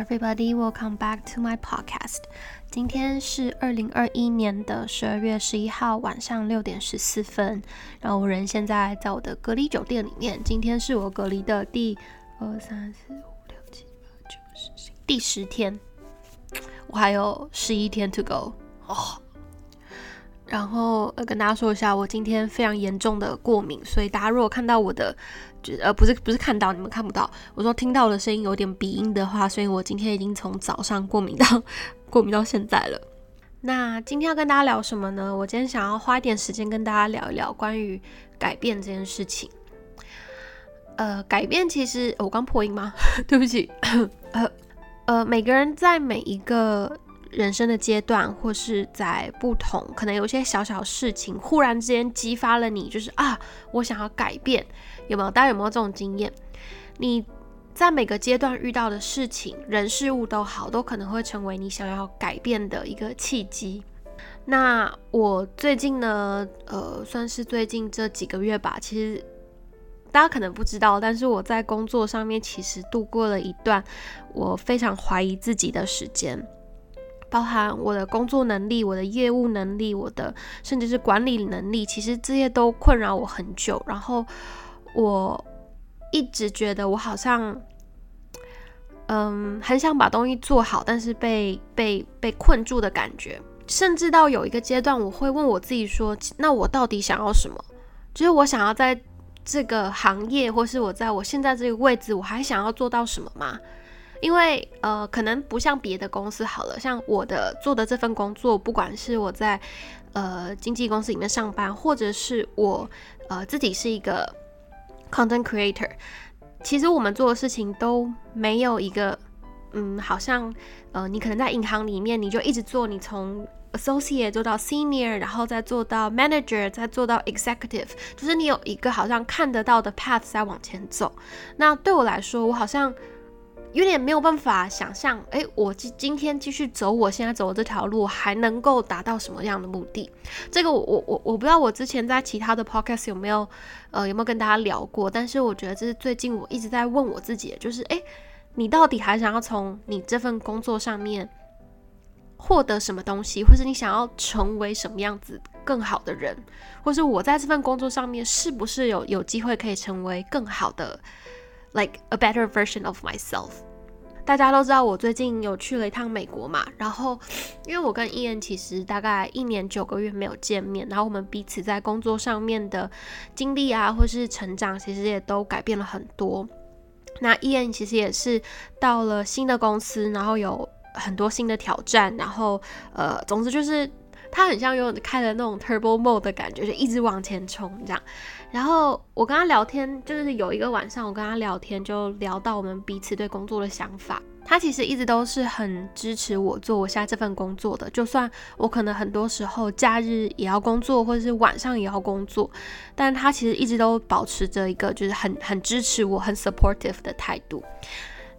everybody, welcome back to my podcast. 今天是二零二一年的十二月十一号晚上六点十四分，然后我人现在在我的隔离酒店里面。今天是我隔离的第二三四五六七八九十第十天，我还有十一天 to go 哦。然后呃跟大家说一下，我今天非常严重的过敏，所以大家如果看到我的。就呃不是不是看到你们看不到，我说听到的声音有点鼻音的话，所以我今天已经从早上过敏到过敏到现在了。那今天要跟大家聊什么呢？我今天想要花一点时间跟大家聊一聊关于改变这件事情。呃，改变其实我刚破音吗？对不起。呃呃，每个人在每一个人生的阶段，或是在不同，可能有些小小事情，忽然之间激发了你，就是啊，我想要改变。有没有？大家有没有这种经验？你在每个阶段遇到的事情、人事物都好，都可能会成为你想要改变的一个契机。那我最近呢，呃，算是最近这几个月吧。其实大家可能不知道，但是我在工作上面其实度过了一段我非常怀疑自己的时间，包含我的工作能力、我的业务能力、我的甚至是管理能力，其实这些都困扰我很久。然后。我一直觉得我好像，嗯，很想把东西做好，但是被被被困住的感觉，甚至到有一个阶段，我会问我自己说：那我到底想要什么？就是我想要在这个行业，或是我在我现在这个位置，我还想要做到什么吗？因为呃，可能不像别的公司好了，像我的做的这份工作，不管是我在呃经纪公司里面上班，或者是我呃自己是一个。Content creator，其实我们做的事情都没有一个，嗯，好像，呃，你可能在银行里面，你就一直做，你从 associate 做到 senior，然后再做到 manager，再做到 executive，就是你有一个好像看得到的 path 在往前走。那对我来说，我好像。有点没有办法想象，哎，我今今天继续走我现在走的这条路，还能够达到什么样的目的？这个我我我我不知道，我之前在其他的 podcast 有没有，呃，有没有跟大家聊过？但是我觉得这是最近我一直在问我自己，就是，哎，你到底还想要从你这份工作上面获得什么东西，或是你想要成为什么样子更好的人，或是我在这份工作上面是不是有有机会可以成为更好的？Like a better version of myself。大家都知道我最近有去了一趟美国嘛，然后因为我跟伊恩其实大概一年九个月没有见面，然后我们彼此在工作上面的经历啊，或是成长，其实也都改变了很多。那伊恩其实也是到了新的公司，然后有很多新的挑战，然后呃，总之就是他很像有开了那种 turbo mode 的感觉，就一直往前冲这样。然后我跟他聊天，就是有一个晚上，我跟他聊天，就聊到我们彼此对工作的想法。他其实一直都是很支持我做我现在这份工作的，就算我可能很多时候假日也要工作，或者是晚上也要工作，但他其实一直都保持着一个就是很 很支持我、很 supportive 的态度。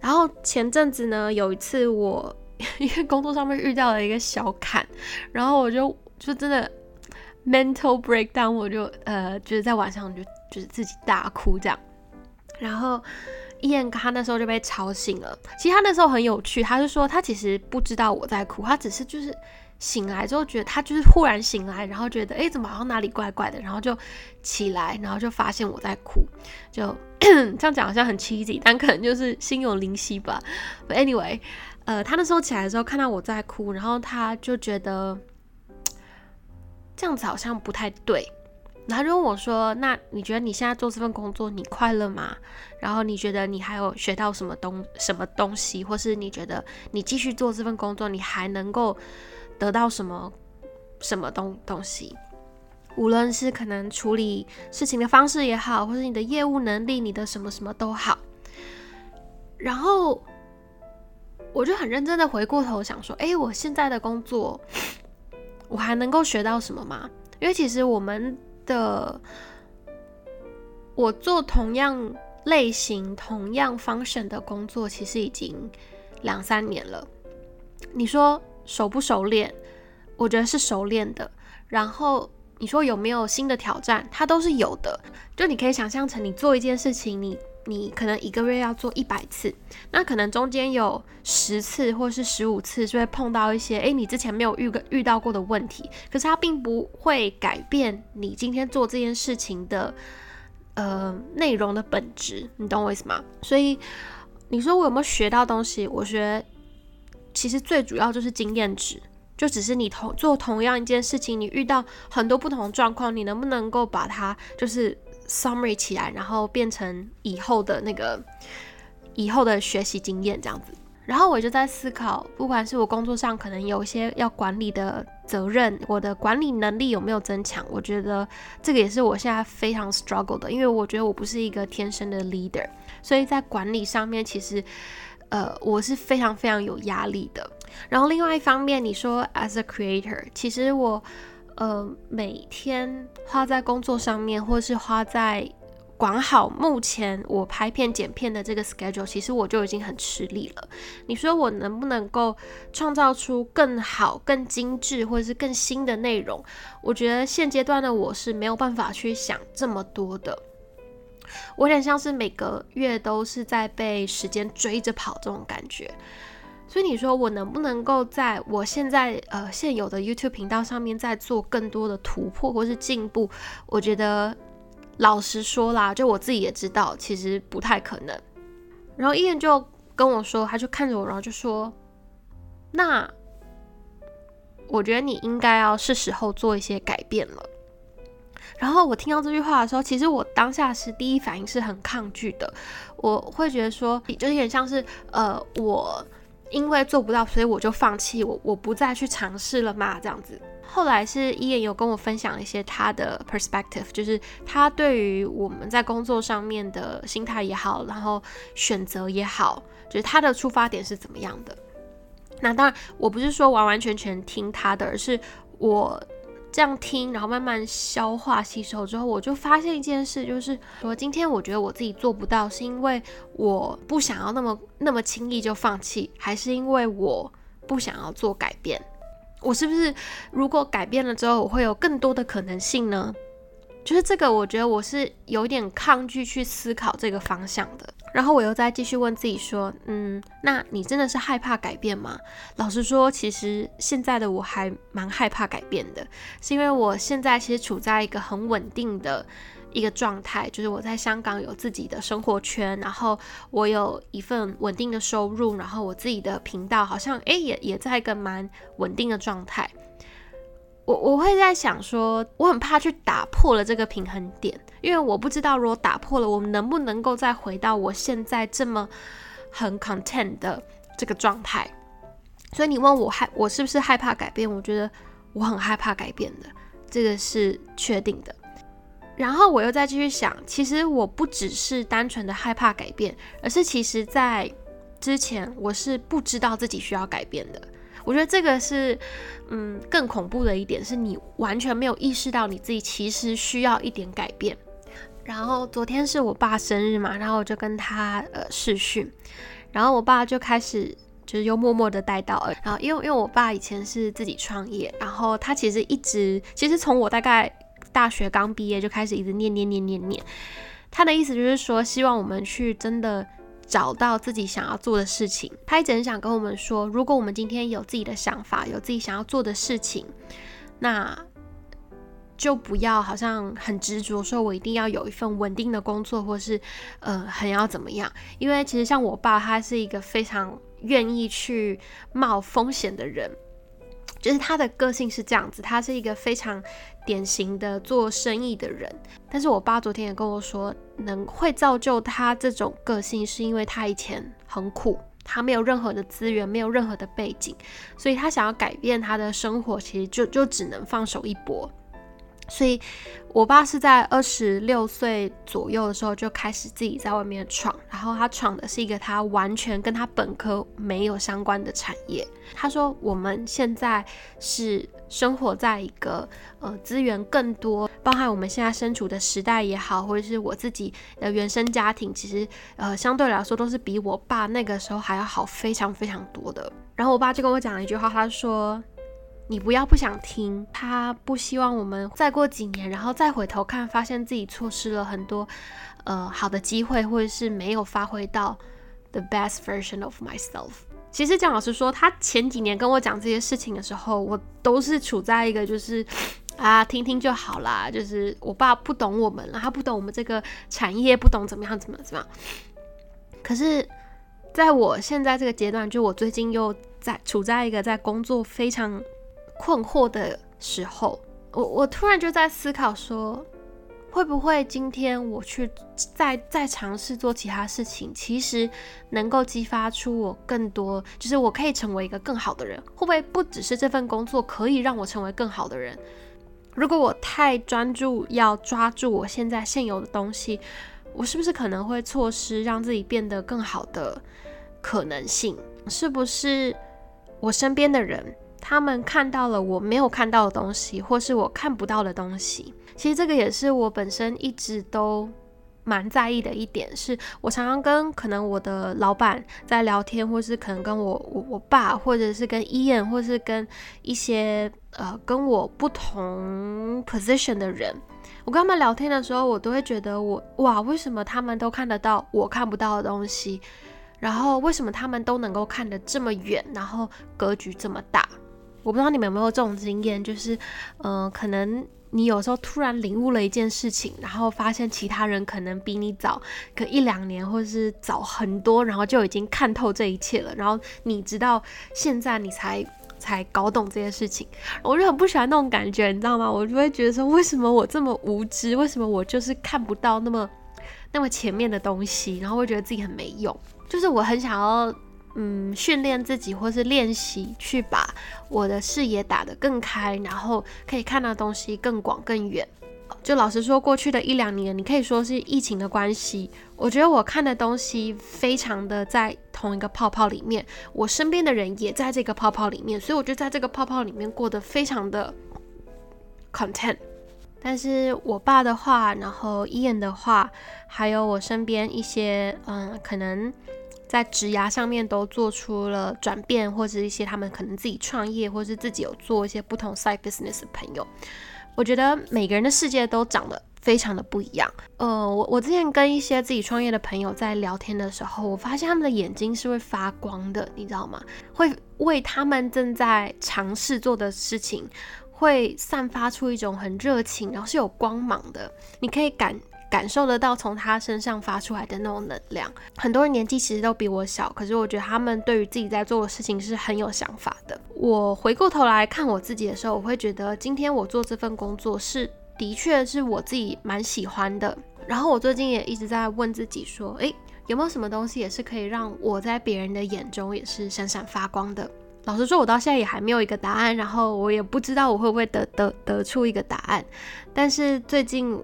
然后前阵子呢，有一次我因为工作上面遇到了一个小坎，然后我就就真的。mental breakdown，我就呃，就是在晚上就就是自己大哭这样，然后伊恩他那时候就被吵醒了。其实他那时候很有趣，他就说他其实不知道我在哭，他只是就是醒来之后觉得他就是忽然醒来，然后觉得哎怎么好像哪里怪怪的，然后就起来，然后就发现我在哭，就 这样讲好像很 cheesy，但可能就是心有灵犀吧。But anyway，呃，他那时候起来的时候看到我在哭，然后他就觉得。这样子好像不太对，然后就问我说：“那你觉得你现在做这份工作你快乐吗？然后你觉得你还有学到什么东什么东西，或是你觉得你继续做这份工作你还能够得到什么什么东东西？无论是可能处理事情的方式也好，或是你的业务能力，你的什么什么都好。”然后我就很认真的回过头想说：“哎，我现在的工作。”我还能够学到什么吗？因为其实我们的我做同样类型、同样 function 的工作，其实已经两三年了。你说熟不熟练？我觉得是熟练的。然后你说有没有新的挑战？它都是有的。就你可以想象成你做一件事情，你你可能一个月要做一百次，那可能中间有十次或是十五次就会碰到一些诶你之前没有遇遇到过的问题，可是它并不会改变你今天做这件事情的呃内容的本质，你懂我意思吗？所以你说我有没有学到东西？我觉其实最主要就是经验值，就只是你同做同样一件事情，你遇到很多不同的状况，你能不能够把它就是。Summary 起来，然后变成以后的那个以后的学习经验这样子。然后我就在思考，不管是我工作上可能有一些要管理的责任，我的管理能力有没有增强？我觉得这个也是我现在非常 struggle 的，因为我觉得我不是一个天生的 leader，所以在管理上面其实呃我是非常非常有压力的。然后另外一方面，你说 as a creator，其实我。呃，每天花在工作上面，或是花在管好目前我拍片剪片的这个 schedule，其实我就已经很吃力了。你说我能不能够创造出更好、更精致，或者是更新的内容？我觉得现阶段的我是没有办法去想这么多的。我有点像是每个月都是在被时间追着跑这种感觉。所以你说我能不能够在我现在呃现有的 YouTube 频道上面再做更多的突破或是进步？我觉得老实说啦，就我自己也知道，其实不太可能。然后伊人就跟我说，他就看着我，然后就说：“那我觉得你应该要是时候做一些改变了。”然后我听到这句话的时候，其实我当下是第一反应是很抗拒的，我会觉得说，就有点像是呃我。因为做不到，所以我就放弃，我我不再去尝试了嘛，这样子。后来是伊言有跟我分享一些他的 perspective，就是他对于我们在工作上面的心态也好，然后选择也好，就是他的出发点是怎么样的。那当然，我不是说完完全全听他的，而是我。这样听，然后慢慢消化吸收之后，我就发现一件事，就是说今天我觉得我自己做不到，是因为我不想要那么那么轻易就放弃，还是因为我不想要做改变？我是不是如果改变了之后，我会有更多的可能性呢？就是这个，我觉得我是有点抗拒去思考这个方向的。然后我又再继续问自己说，嗯，那你真的是害怕改变吗？老实说，其实现在的我还蛮害怕改变的，是因为我现在其实处在一个很稳定的一个状态，就是我在香港有自己的生活圈，然后我有一份稳定的收入，然后我自己的频道好像诶也也在一个蛮稳定的状态。我我会在想说，我很怕去打破了这个平衡点，因为我不知道如果打破了，我们能不能够再回到我现在这么很 content 的这个状态。所以你问我害我是不是害怕改变？我觉得我很害怕改变的，这个是确定的。然后我又再继续想，其实我不只是单纯的害怕改变，而是其实在之前我是不知道自己需要改变的。我觉得这个是，嗯，更恐怖的一点是你完全没有意识到你自己其实需要一点改变。然后昨天是我爸生日嘛，然后我就跟他呃视讯，然后我爸就开始就是又默默的带到，然后因为因为我爸以前是自己创业，然后他其实一直其实从我大概大学刚毕业就开始一直念念念念念，他的意思就是说希望我们去真的。找到自己想要做的事情，他一直很想跟我们说，如果我们今天有自己的想法，有自己想要做的事情，那就不要好像很执着，说我一定要有一份稳定的工作，或是呃很要怎么样。因为其实像我爸，他是一个非常愿意去冒风险的人。就是他的个性是这样子，他是一个非常典型的做生意的人。但是我爸昨天也跟我说，能会造就他这种个性，是因为他以前很苦，他没有任何的资源，没有任何的背景，所以他想要改变他的生活，其实就就只能放手一搏。所以，我爸是在二十六岁左右的时候就开始自己在外面闯，然后他闯的是一个他完全跟他本科没有相关的产业。他说：“我们现在是生活在一个呃资源更多，包含我们现在身处的时代也好，或者是我自己的原生家庭，其实呃相对来说都是比我爸那个时候还要好非常非常多的。”然后我爸就跟我讲了一句话，他说。你不要不想听，他不希望我们再过几年，然后再回头看，发现自己错失了很多呃好的机会，或者是没有发挥到 the best version of myself。其实蒋老师说，他前几年跟我讲这些事情的时候，我都是处在一个就是啊听听就好啦，就是我爸不懂我们，他不懂我们这个产业，不懂怎么样怎么怎么样。可是在我现在这个阶段，就我最近又在处在一个在工作非常。困惑的时候，我我突然就在思考说，会不会今天我去再再尝试做其他事情，其实能够激发出我更多，就是我可以成为一个更好的人。会不会不只是这份工作可以让我成为更好的人？如果我太专注要抓住我现在现有的东西，我是不是可能会错失让自己变得更好的可能性？是不是我身边的人？他们看到了我没有看到的东西，或是我看不到的东西。其实这个也是我本身一直都蛮在意的一点，是我常常跟可能我的老板在聊天，或是可能跟我我我爸，或者是跟伊恩，或是跟一些呃跟我不同 position 的人，我跟他们聊天的时候，我都会觉得我哇，为什么他们都看得到我看不到的东西？然后为什么他们都能够看得这么远，然后格局这么大？我不知道你们有没有这种经验，就是，嗯，可能你有时候突然领悟了一件事情，然后发现其他人可能比你早个一两年，或是早很多，然后就已经看透这一切了，然后你直到现在你才才搞懂这些事情，我就很不喜欢那种感觉，你知道吗？我就会觉得说，为什么我这么无知？为什么我就是看不到那么那么前面的东西？然后会觉得自己很没用，就是我很想要。嗯，训练自己或是练习，去把我的视野打得更开，然后可以看到东西更广更远。就老实说，过去的一两年，你可以说是疫情的关系，我觉得我看的东西非常的在同一个泡泡里面，我身边的人也在这个泡泡里面，所以我就在这个泡泡里面过得非常的 content。但是我爸的话，然后伊恩的话，还有我身边一些嗯，可能。在职涯上面都做出了转变，或者一些他们可能自己创业，或是自己有做一些不同 side business 的朋友，我觉得每个人的世界都长得非常的不一样。呃，我我之前跟一些自己创业的朋友在聊天的时候，我发现他们的眼睛是会发光的，你知道吗？会为他们正在尝试做的事情，会散发出一种很热情，然后是有光芒的，你可以感。感受得到从他身上发出来的那种能量。很多人年纪其实都比我小，可是我觉得他们对于自己在做的事情是很有想法的。我回过头来看我自己的时候，我会觉得今天我做这份工作是的确是我自己蛮喜欢的。然后我最近也一直在问自己说，诶，有没有什么东西也是可以让我在别人的眼中也是闪闪发光的？老实说，我到现在也还没有一个答案，然后我也不知道我会不会得得得出一个答案。但是最近。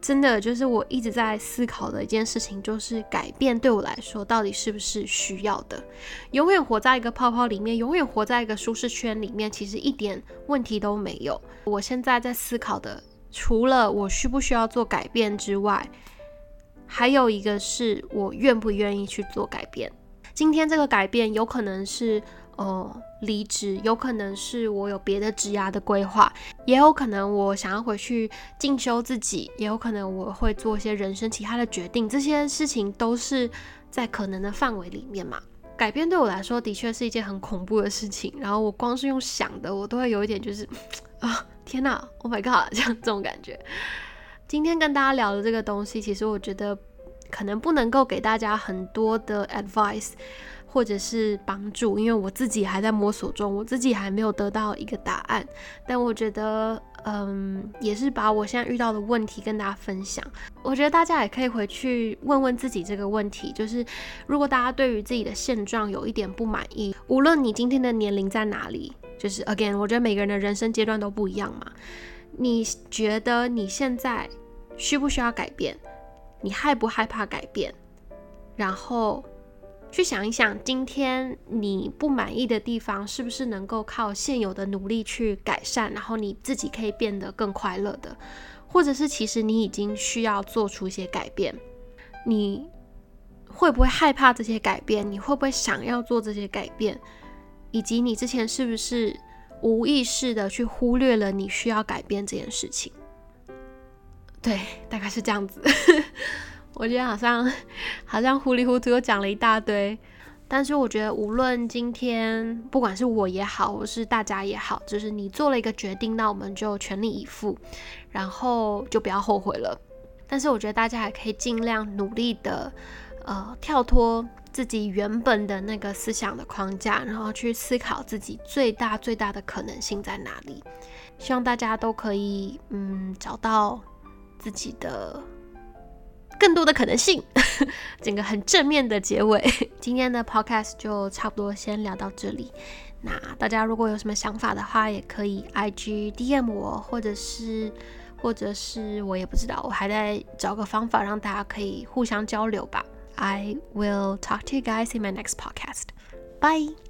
真的就是我一直在思考的一件事情，就是改变对我来说到底是不是需要的？永远活在一个泡泡里面，永远活在一个舒适圈里面，其实一点问题都没有。我现在在思考的，除了我需不需要做改变之外，还有一个是我愿不愿意去做改变。今天这个改变有可能是。哦，离职有可能是我有别的职涯的规划，也有可能我想要回去进修自己，也有可能我会做一些人生其他的决定，这些事情都是在可能的范围里面嘛。改变对我来说的确是一件很恐怖的事情，然后我光是用想的，我都会有一点就是啊，天哪，Oh my god，这样这种感觉。今天跟大家聊的这个东西，其实我觉得可能不能够给大家很多的 advice。或者是帮助，因为我自己还在摸索中，我自己还没有得到一个答案。但我觉得，嗯，也是把我现在遇到的问题跟大家分享。我觉得大家也可以回去问问自己这个问题，就是如果大家对于自己的现状有一点不满意，无论你今天的年龄在哪里，就是 again，我觉得每个人的人生阶段都不一样嘛。你觉得你现在需不需要改变？你害不害怕改变？然后。去想一想，今天你不满意的地方，是不是能够靠现有的努力去改善，然后你自己可以变得更快乐的？或者是其实你已经需要做出一些改变？你会不会害怕这些改变？你会不会想要做这些改变？以及你之前是不是无意识的去忽略了你需要改变这件事情。对，大概是这样子。我觉得好像好像糊里糊涂又讲了一大堆，但是我觉得无论今天不管是我也好，或是大家也好，就是你做了一个决定，那我们就全力以赴，然后就不要后悔了。但是我觉得大家还可以尽量努力的，呃，跳脱自己原本的那个思想的框架，然后去思考自己最大最大的可能性在哪里。希望大家都可以，嗯，找到自己的。更多的可能性，整个很正面的结尾。今天的 podcast 就差不多先聊到这里。那大家如果有什么想法的话，也可以 IG DM 我，或者是，或者是我也不知道，我还在找个方法让大家可以互相交流吧。I will talk to you guys in my next podcast. Bye.